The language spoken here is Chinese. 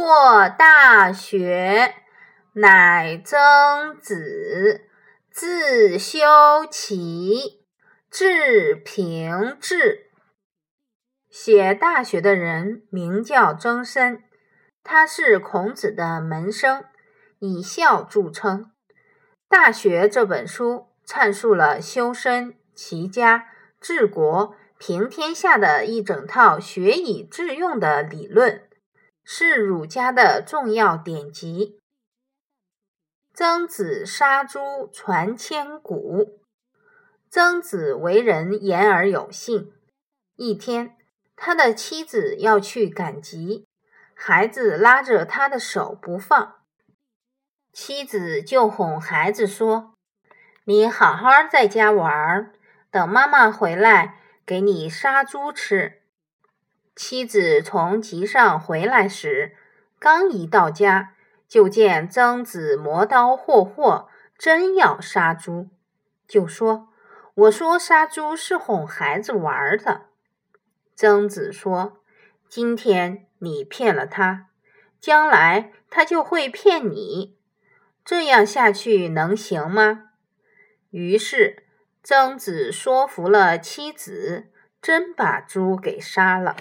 作大学，乃曾子，自修齐，至平治。写《大学》的人名叫曾参，他是孔子的门生，以孝著称。《大学》这本书阐述了修身、齐家、治国、平天下的一整套学以致用的理论。是儒家的重要典籍。曾子杀猪传千古。曾子为人言而有信。一天，他的妻子要去赶集，孩子拉着他的手不放，妻子就哄孩子说：“你好好在家玩，等妈妈回来给你杀猪吃。”妻子从集上回来时，刚一到家，就见曾子磨刀霍霍，真要杀猪，就说：“我说杀猪是哄孩子玩的。”曾子说：“今天你骗了他，将来他就会骗你，这样下去能行吗？”于是曾子说服了妻子，真把猪给杀了。